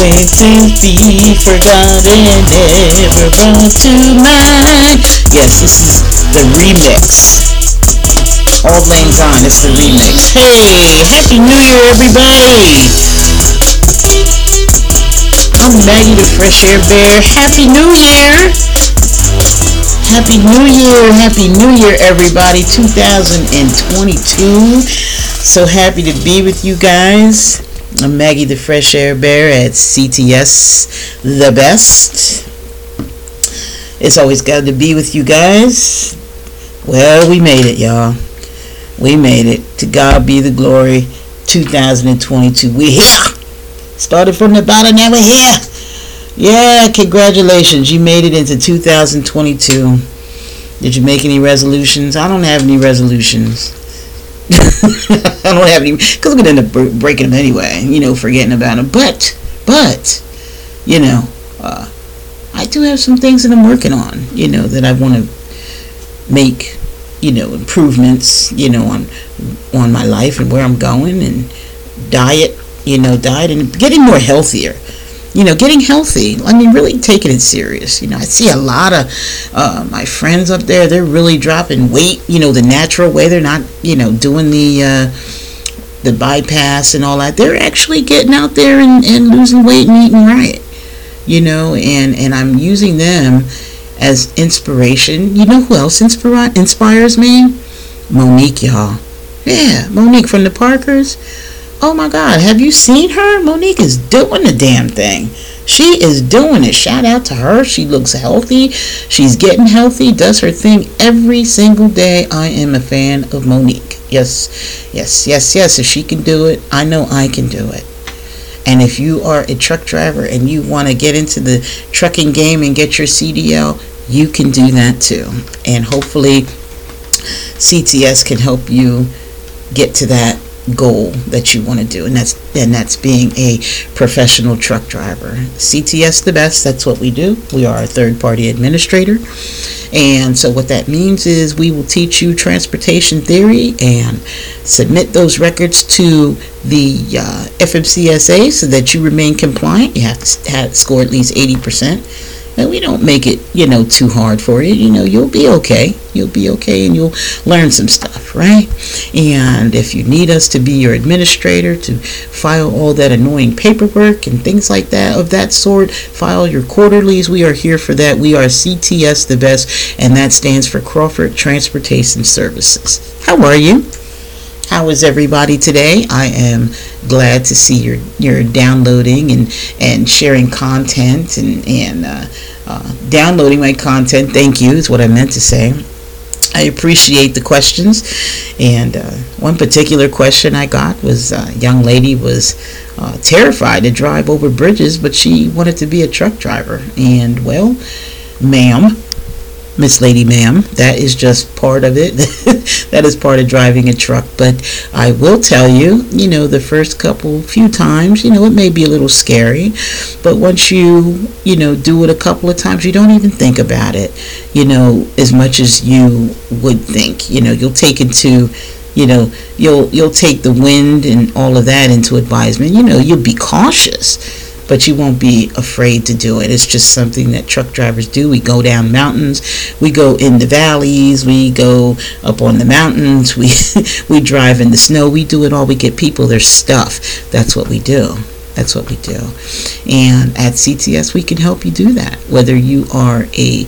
Things to be forgotten, never brought to mind. Yes, this is the remix. Auld Lang Syne, it's the remix. Hey, Happy New Year, everybody! I'm Maggie the Fresh Air Bear. Happy New Year! Happy New Year! Happy New Year, everybody! 2022. So happy to be with you guys. I'm Maggie the Fresh Air Bear at CTS The Best. It's always good to be with you guys. Well, we made it, y'all. We made it. To God be the glory. 2022. We here. Started from the bottom, now we're here. Yeah, congratulations. You made it into 2022. Did you make any resolutions? I don't have any resolutions. I don't have any because I'm gonna end up breaking them anyway. You know, forgetting about them. But, but, you know, uh, I do have some things that I'm working on. You know, that I want to make. You know, improvements. You know, on on my life and where I'm going and diet. You know, diet and getting more healthier you know, getting healthy. I mean, really taking it serious. You know, I see a lot of uh, my friends up there. They're really dropping weight. You know, the natural way. They're not, you know, doing the uh, the bypass and all that. They're actually getting out there and, and losing weight and eating right. You know, and and I'm using them as inspiration. You know who else inspira- inspires me? Mo'Nique, y'all. Yeah, Mo'Nique from the Parkers Oh my God, have you seen her? Mo'Nique is doing the damn thing. She is doing it. Shout out to her. She looks healthy. She's getting healthy, does her thing every single day. I am a fan of Mo'Nique. Yes, yes, yes, yes. If she can do it, I know I can do it. And if you are a truck driver and you want to get into the trucking game and get your CDL, you can do that too. And hopefully, CTS can help you get to that goal that you want to do and that's and that's being a professional truck driver. Cts the best that's what we do. We are a third party administrator. And so what that means is we will teach you transportation theory and submit those records to the uh, fmcsa so that you remain compliant. You have to have, score at least 80% and we don't make it, you know, too hard for you. You know, you'll be okay. You'll be okay and you'll learn some stuff, right? And if you need us to be your administrator to file all that annoying paperwork and things like that of that sort, file your quarterlies, we are here for that. We are CTS the best, and that stands for Crawford Transportation Services. How are you? How is everybody today? I am glad to see you're you're downloading and and sharing content and and uh, uh, downloading my content. Thank you is what I meant to say. I appreciate the questions, and uh, one particular question I got was a young lady was uh, terrified to drive over bridges, but she wanted to be a truck driver. And well, ma'am, Miss Lady Ma'am. That is just part of it. that is part of driving a truck. But I will tell you, you know, the first couple, few times, you know, it may be a little scary. But once you, you know, do it a couple of times, you don't even think about it, you know, as much as you would think. You know, you'll take into you know you'll you'll take the wind and all of that into advisement you know you'll be cautious but you won't be afraid to do it. It's just something that truck drivers do. We go down mountains, we go in the valleys, we go up on the mountains, we we drive in the snow, we do it all. We get people their stuff. That's what we do. That's what we do. And at CTS, we can help you do that. Whether you are a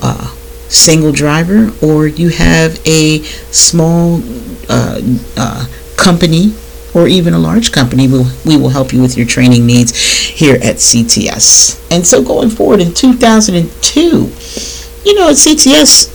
uh, single driver or you have a small uh, uh, company or even a large company, we'll, we will help you with your training needs here at CTS. And so going forward in 2002, you know, at CTS,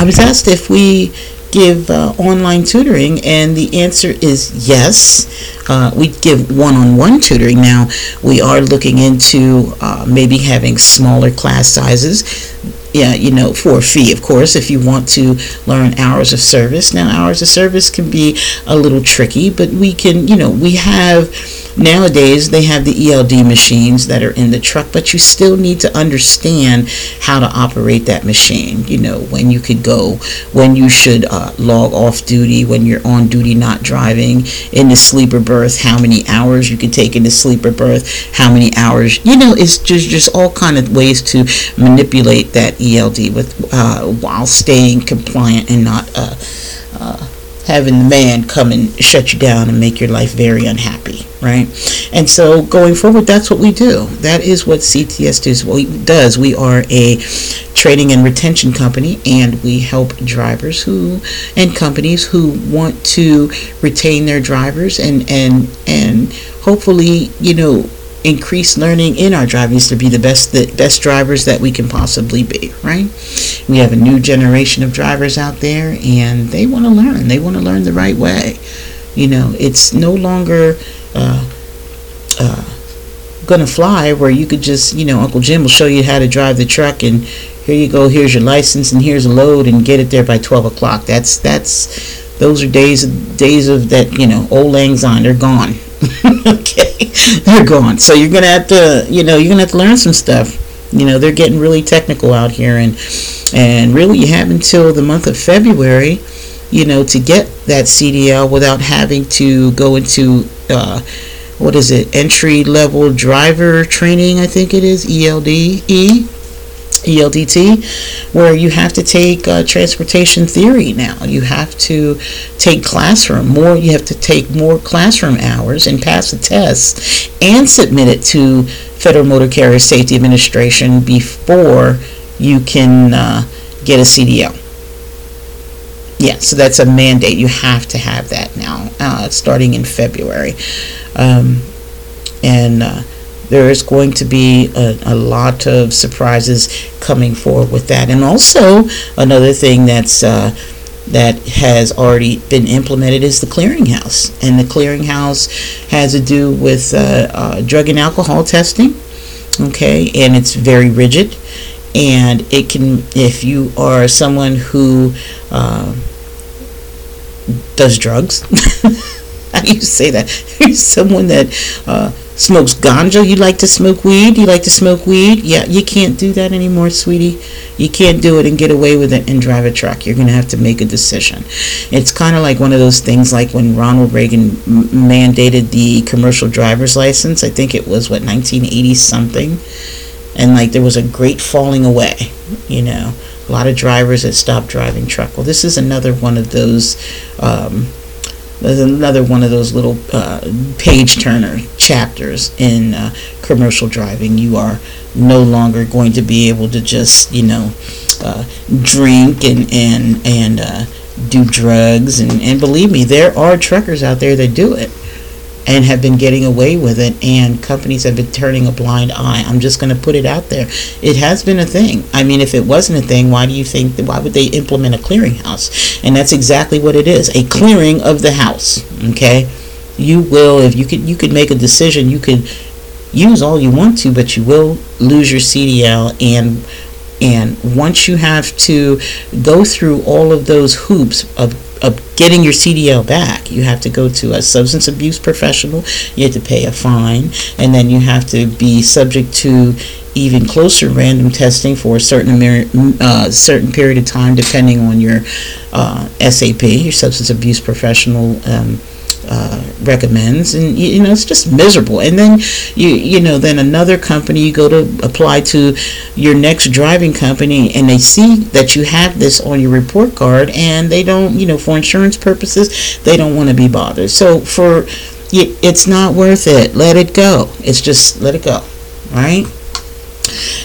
I was asked if we give uh, online tutoring, and the answer is yes. Uh, we give one on one tutoring. Now, we are looking into uh, maybe having smaller class sizes yeah, you know, for a fee, of course, if you want to learn hours of service. Now, hours of service can be a little tricky, but we can, you know, we have nowadays they have the ELD machines that are in the truck, but you still need to understand how to operate that machine. You know, when you could go, when you should uh, log off duty, when you're on duty not driving, in the sleeper berth, how many hours you can take in the sleeper berth, how many hours, you know, it's just just all kind of ways to manipulate that ELD with uh, while staying compliant and not uh, uh, having the man come and shut you down and make your life very unhappy, right? And so going forward, that's what we do. That is what CTS does. does. We are a training and retention company, and we help drivers who and companies who want to retain their drivers and and and hopefully, you know increase learning in our drivers to be the best the best drivers that we can possibly be right? We have a new generation of drivers out there and they want to learn. They want to learn the right way. You know it's no longer uh, uh, gonna fly where you could just you know uncle jim will show you how to drive the truck and here you go here's your license and here's a load and get it there by 12 o'clock. That's that's those are days of days of that you know old lang syne they're gone okay, they're gone. So you're gonna have to, you know, you're gonna have to learn some stuff. You know, they're getting really technical out here, and and really, you have until the month of February, you know, to get that CDL without having to go into uh, what is it, entry level driver training? I think it is ELD ELDT, where you have to take uh, transportation theory now. You have to take classroom more. You have to take more classroom hours and pass the test and submit it to Federal Motor Carrier Safety Administration before you can uh, get a CDL. Yeah, so that's a mandate. You have to have that now, uh, starting in February. Um, and uh, there is going to be a, a, lot of surprises coming forward with that. And also, another thing that's uh, that has already been implemented is the clearinghouse. And the clearinghouse has to do with uh, uh, drug and alcohol testing. Okay, and it's very rigid. And it can, if you are someone who uh, does drugs, how do you say that? someone that uh, smokes ganja. You like to smoke weed? You like to smoke weed? Yeah, you can't do that anymore, sweetie. You can't do it and get away with it and drive a truck. You're going to have to make a decision. It's kind of like one of those things like when Ronald Reagan m- mandated the commercial driver's license. I think it was, what, 1980 something? And like there was a great falling away, you know. A lot of drivers that stopped driving truck. Well, this is another one of those. Um, there's another one of those little uh, page turner chapters in uh, commercial driving. You are no longer going to be able to just, you know, uh, drink and and and uh, do drugs. And, and believe me, there are truckers out there that do it and have been getting away with it, and companies have been turning a blind eye. I'm just going to put it out there. It has been a thing. I mean, if it wasn't a thing, why do you think, that, why would they implement a clearinghouse? And that's exactly what it is a clearing of the house. Okay? You will, if you could, you could make a decision, you could use all you want to, but you will lose your CDL and and once you have to go through all of those hoops of of getting your CDL back, you have to go to a substance abuse professional. You have to pay a fine, and then you have to be subject to even closer random testing for a certain uh, certain period of time, depending on your uh, SAP, your substance abuse professional. Um, uh, recommends. And you, you, know it's just miserable. And then you you know then another company you go to apply to your next driving company and they see that you have this on your report card and they don't you know for insurance purposes they don't want to be bothered. So for it's not worth it. Let it go. It's just let it go right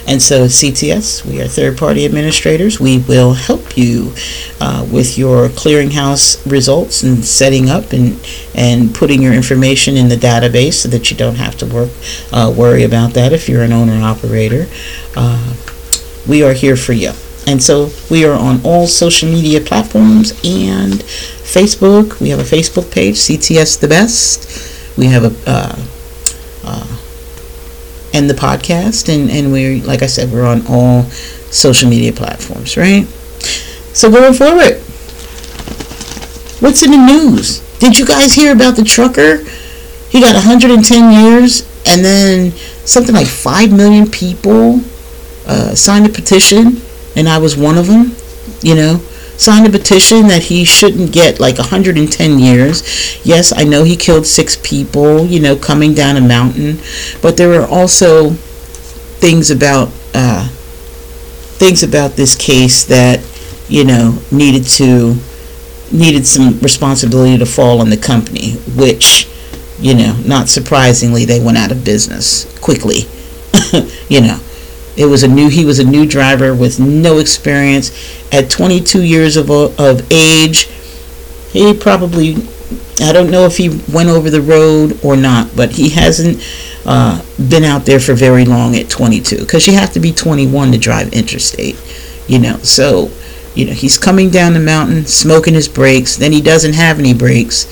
and so, CTS, we are third party administrators. We will help you uh, with your clearinghouse results and setting up and, and putting your information in the database so that you don't have to work uh, worry about that if you're an owner operator. Uh, we are here for you. And so we are on all social media platforms and Facebook. We have a Facebook page, CTS the Best. We have a uh, and the podcast. And, and we're, like I said, we're on all social media platforms, right? So going forward, what's in the news? Did you guys hear about the trucker? He got 110 years, and then something like 5 million people uh, signed a petition, and I was one of them, you know signed a petition that he shouldn't get like 110 years. Yes, I know he killed six people, you know, coming down a mountain, but there were also things about uh, things about this case that you know needed to needed some responsibility to fall on the company, which you know, not surprisingly, they went out of business quickly. you know, it was a new he was a new driver with no experience at 22 years of of age. He probably I don't know if he went over the road or not, but he hasn't uh, been out there for very long at 22 because you have to be 21 to drive interstate, you know. So, you know, he's coming down the mountain, smoking his brakes. Then he doesn't have any brakes.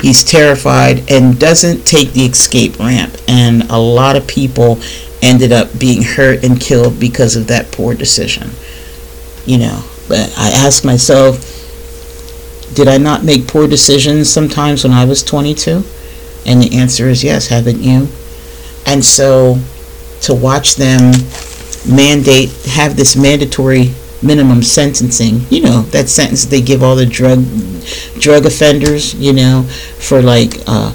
He's terrified and doesn't take the escape ramp. And a lot of people ended up being hurt and killed because of that poor decision. You know, but I ask myself, did I not make poor decisions sometimes when I was 22? And the answer is yes, haven't you? And so to watch them mandate, have this mandatory minimum sentencing, you know, that sentence they give all the drug drug offenders, you know, for like uh,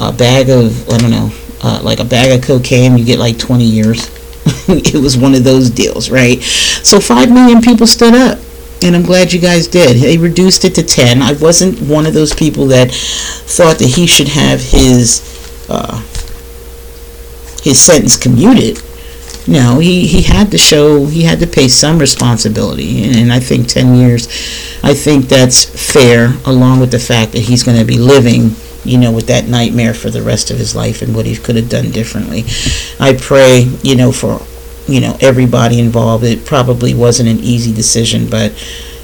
a bag of, I don't know, uh, like a bag of cocaine, you get like 20 years. it was one of those deals, right? So 5 million people stood up. And I'm glad you guys did. They reduced it to 10. I wasn't one of those people that thought that he should have his uh, his sentence commuted. No, he, he had to show, he had to pay some responsibility. And, and I think 10 years, I think that's fair, along with the fact that he's going to be living you know, with that nightmare for the rest of his life and what he could have done differently. I pray, you know, for, you know, everybody involved. It probably wasn't an easy decision, but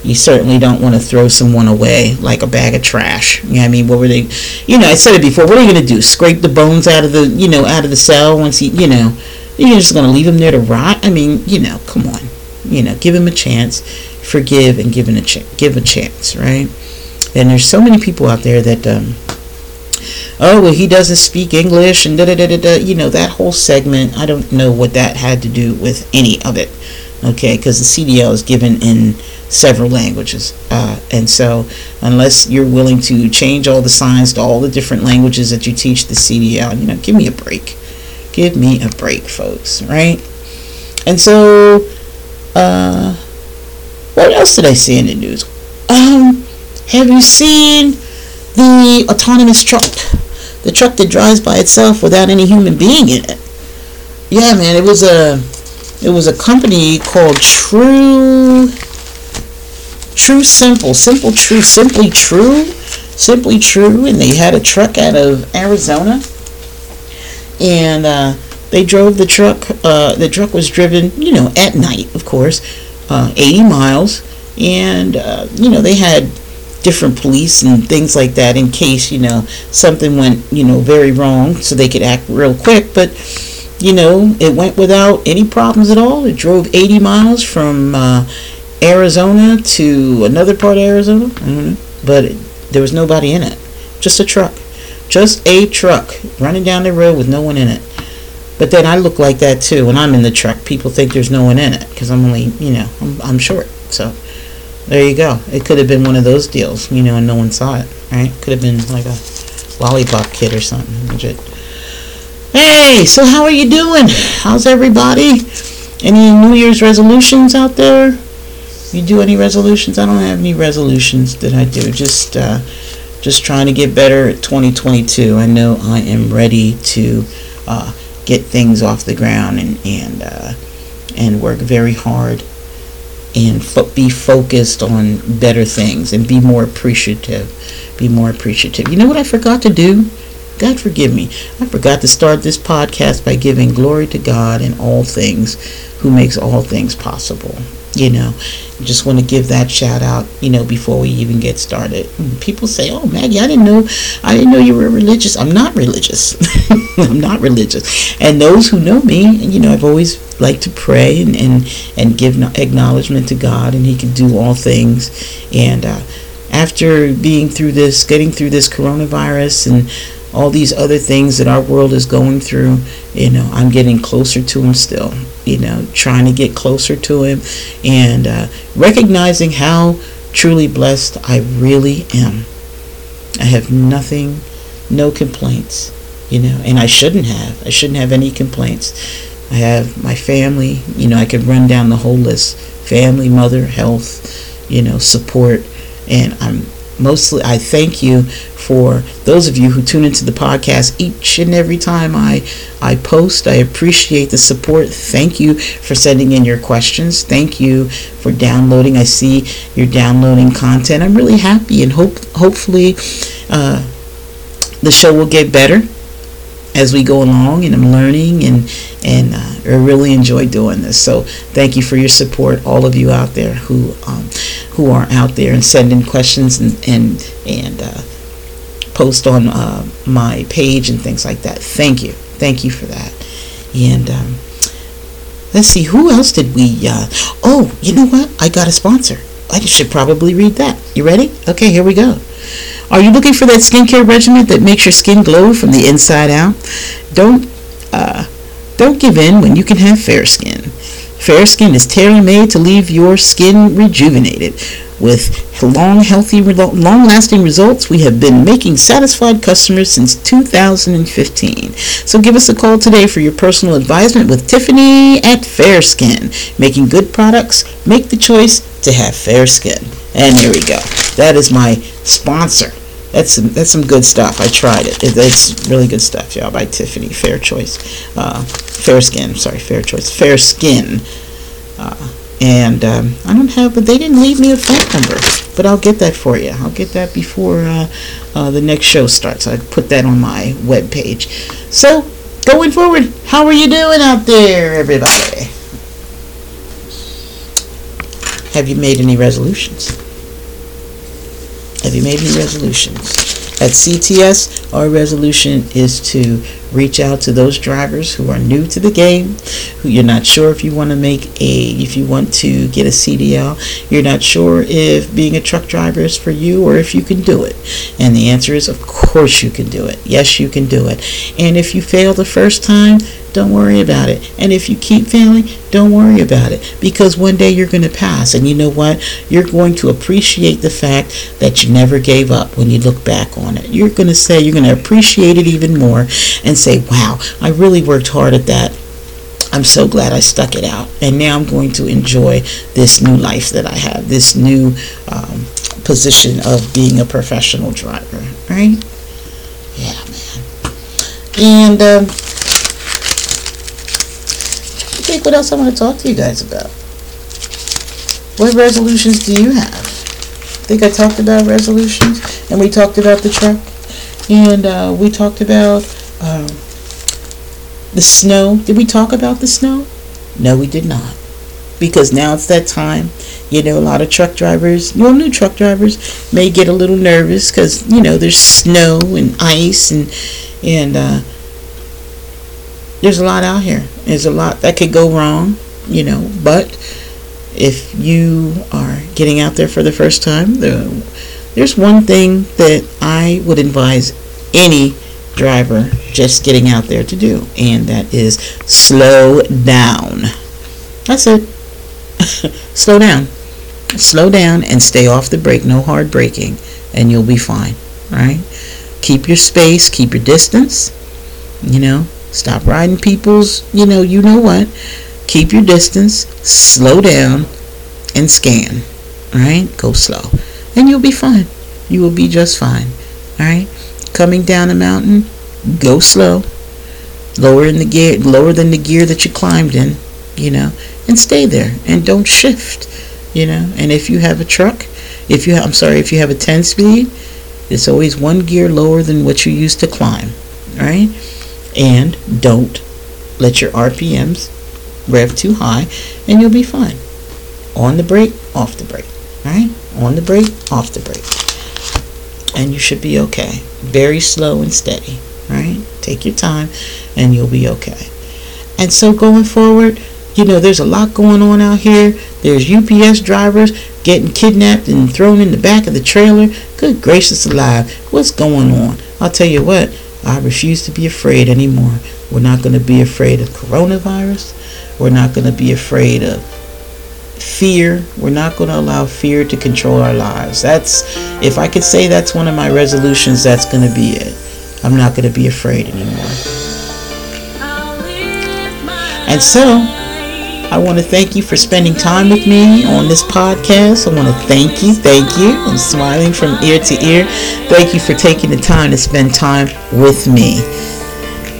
you certainly don't want to throw someone away like a bag of trash. You know I mean? What were they, you know, I said it before, what are you going to do? Scrape the bones out of the, you know, out of the cell once he, you know, you're just going to leave him there to rot? I mean, you know, come on. You know, give him a chance, forgive and give him a ch- give a chance, right? And there's so many people out there that um, oh well he doesn't speak english and da da da da you know that whole segment i don't know what that had to do with any of it okay? Because the cdl is given in several languages uh, and so unless you're willing to change all the signs to all the different languages that you teach the cdl you know give me a break. Give me a break folks right? And so uh, what else did i see in the news? Um have you seen the autonomous truck, the truck that drives by itself without any human being in it. Yeah, man, it was a it was a company called True True Simple, Simple True, Simply True, Simply True, and they had a truck out of Arizona, and uh, they drove the truck. Uh, the truck was driven, you know, at night, of course, uh, 80 miles, and uh, you know they had different police and things like that in case you know something went you know very wrong so they could act real quick. But you know it went without any problems at all. It drove 80 miles from uh, arizona to another part of arizona. Know, but it, there was nobody in it. Just a truck. Just a truck running down the road with no one in it. But then i look like that too. When i'm in the truck people think there's no one in it because i'm only you know I'm, I'm short so there you go. It could have been one of those deals, you know, and no one saw it, right? Could have been like a lollipop kid or something. Hey, so how are you doing? How's everybody? Any New Year's resolutions out there? You do any resolutions? I don't have any resolutions that I do. Just, uh, just trying to get better at 2022. I know I am ready to uh, get things off the ground and and uh, and work very hard and fo- be focused on better things and be more appreciative. Be more appreciative. You know what I forgot to do? God forgive me. I forgot to start this podcast by giving glory to God in all things who makes all things possible. You know just want to give that shout out you know before we even get started. People say oh maggie i didn't know i didn't know you were religious. I'm not religious. I'm not religious. And those who know me you know i've always liked to pray and and, and give acknowledgement to god and he can do all things. And uh, after being through this getting through this coronavirus and all these other things that our world is going through you know i'm getting closer to him still you know, trying to get closer to Him and uh, recognizing how truly blessed I really am. I have nothing, no complaints, you know, and I shouldn't have. I shouldn't have any complaints. I have my family, you know, I could run down the whole list family, mother, health, you know, support, and I'm mostly I thank you for those of you who tune into the podcast each and every time I I post. I appreciate the support. Thank you for sending in your questions. Thank you for downloading. I see you're downloading content. I'm really happy and hope hopefully uh, the show will get better as we go along and I'm learning and and uh, I really enjoy doing this. So thank you for your support, all of you out there who um, who are out there and sending questions and and and uh, post on uh, my page and things like that. Thank you, thank you for that. And um, let's see, who else did we? Uh, oh, you know what? I got a sponsor. I should probably read that. You ready? Okay, here we go. Are you looking for that skincare regimen that makes your skin glow from the inside out? Don't uh, don't give in when you can have fair skin. Fair skin is tailor-made to leave your skin rejuvenated. With long, healthy, long-lasting results, we have been making satisfied customers since 2015. So give us a call today for your personal advisement with Tiffany at Fair Skin. Making good products, make the choice to have fair skin. And here we go. That is my sponsor that's some that's some good stuff. I tried it. it it's really good stuff, y'all. By Tiffany, Fair Choice, uh, Fair Skin. Sorry, Fair Choice, Fair Skin. Uh, and um, I don't have, but they didn't leave me a phone number. But I'll get that for you. I'll get that before uh, uh the next show starts. I put that on my web page. So going forward, how are you doing out there, everybody? Have you made any resolutions? Have you made any resolutions? At CTS, our resolution is to reach out to those drivers who are new to the game, who you're not sure if you want to make a, if you want to get a CDL, you're not sure if being a truck driver is for you or if you can do it. And the answer is, of course you can do it. Yes, you can do it. And if you fail the first time, don't worry about it. And if you keep failing, don't worry about it because one day you're going to pass. And you know what? You're going to appreciate the fact that you never gave up when you look back on it. You're going to say, you're going to appreciate it even more and say, wow, I really worked hard at that. I'm so glad I stuck it out. And now I'm going to enjoy this new life that I have, this new um, position of being a professional driver, right? Yeah, man. And, um, think what else I want to talk to you guys about. What resolutions do you have? I think I talked about resolutions, and we talked about the truck, and uh, we talked about um, the snow. Did we talk about the snow? No, we did not. Because now it's that time. You know, a lot of truck drivers, well, new truck drivers, may get a little nervous because you know there's snow and ice and and uh, there's a lot out here. There's a lot that could go wrong, you know, but if you are getting out there for the first time, the, there's one thing that I would advise any driver just getting out there to do, and that is slow down. That's it. slow down. Slow down and stay off the brake. No hard braking, and you'll be fine. Right? Keep your space, keep your distance. You know, Stop riding people's, you know, you know what. Keep your distance, slow down, and scan. Alright? Go slow. And you'll be fine. You will be just fine. Alright? Coming down a mountain, go slow. Lower in the gear lower than the gear that you climbed in, you know, and stay there and don't shift. You know, and if you have a truck, if you have, I'm sorry, if you have a 10 speed, it's always one gear lower than what you used to climb. Right? And don't let your RPMs rev too high and you'll be fine. On the brake, off the brake. Right? On the brake, off the brake. And you should be okay. Very slow and steady. Right? Take your time and you'll be okay. And so going forward, you know, there's a lot going on out here. There's UPS drivers getting kidnapped and thrown in the back of the trailer. Good gracious alive. What's going on? I'll tell you what, I refuse to be afraid anymore. We're not going to be afraid of coronavirus. We're not going to be afraid of fear. We're not going to allow fear to control our lives. That's, if I could say that's one of my resolutions, that's going to be it. I'm not going to be afraid anymore. And so, I want to thank you for spending time with me on this podcast. I want to thank you, thank you. I'm smiling from ear to ear. Thank you for taking the time to spend time with me.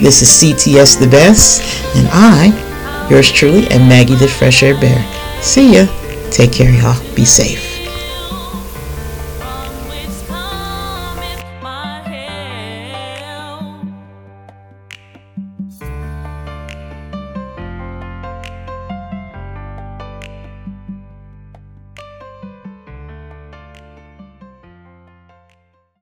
This is CTS the Best, and I, yours truly, am Maggie the Fresh Air Bear. See ya. Take care, y'all. Be safe.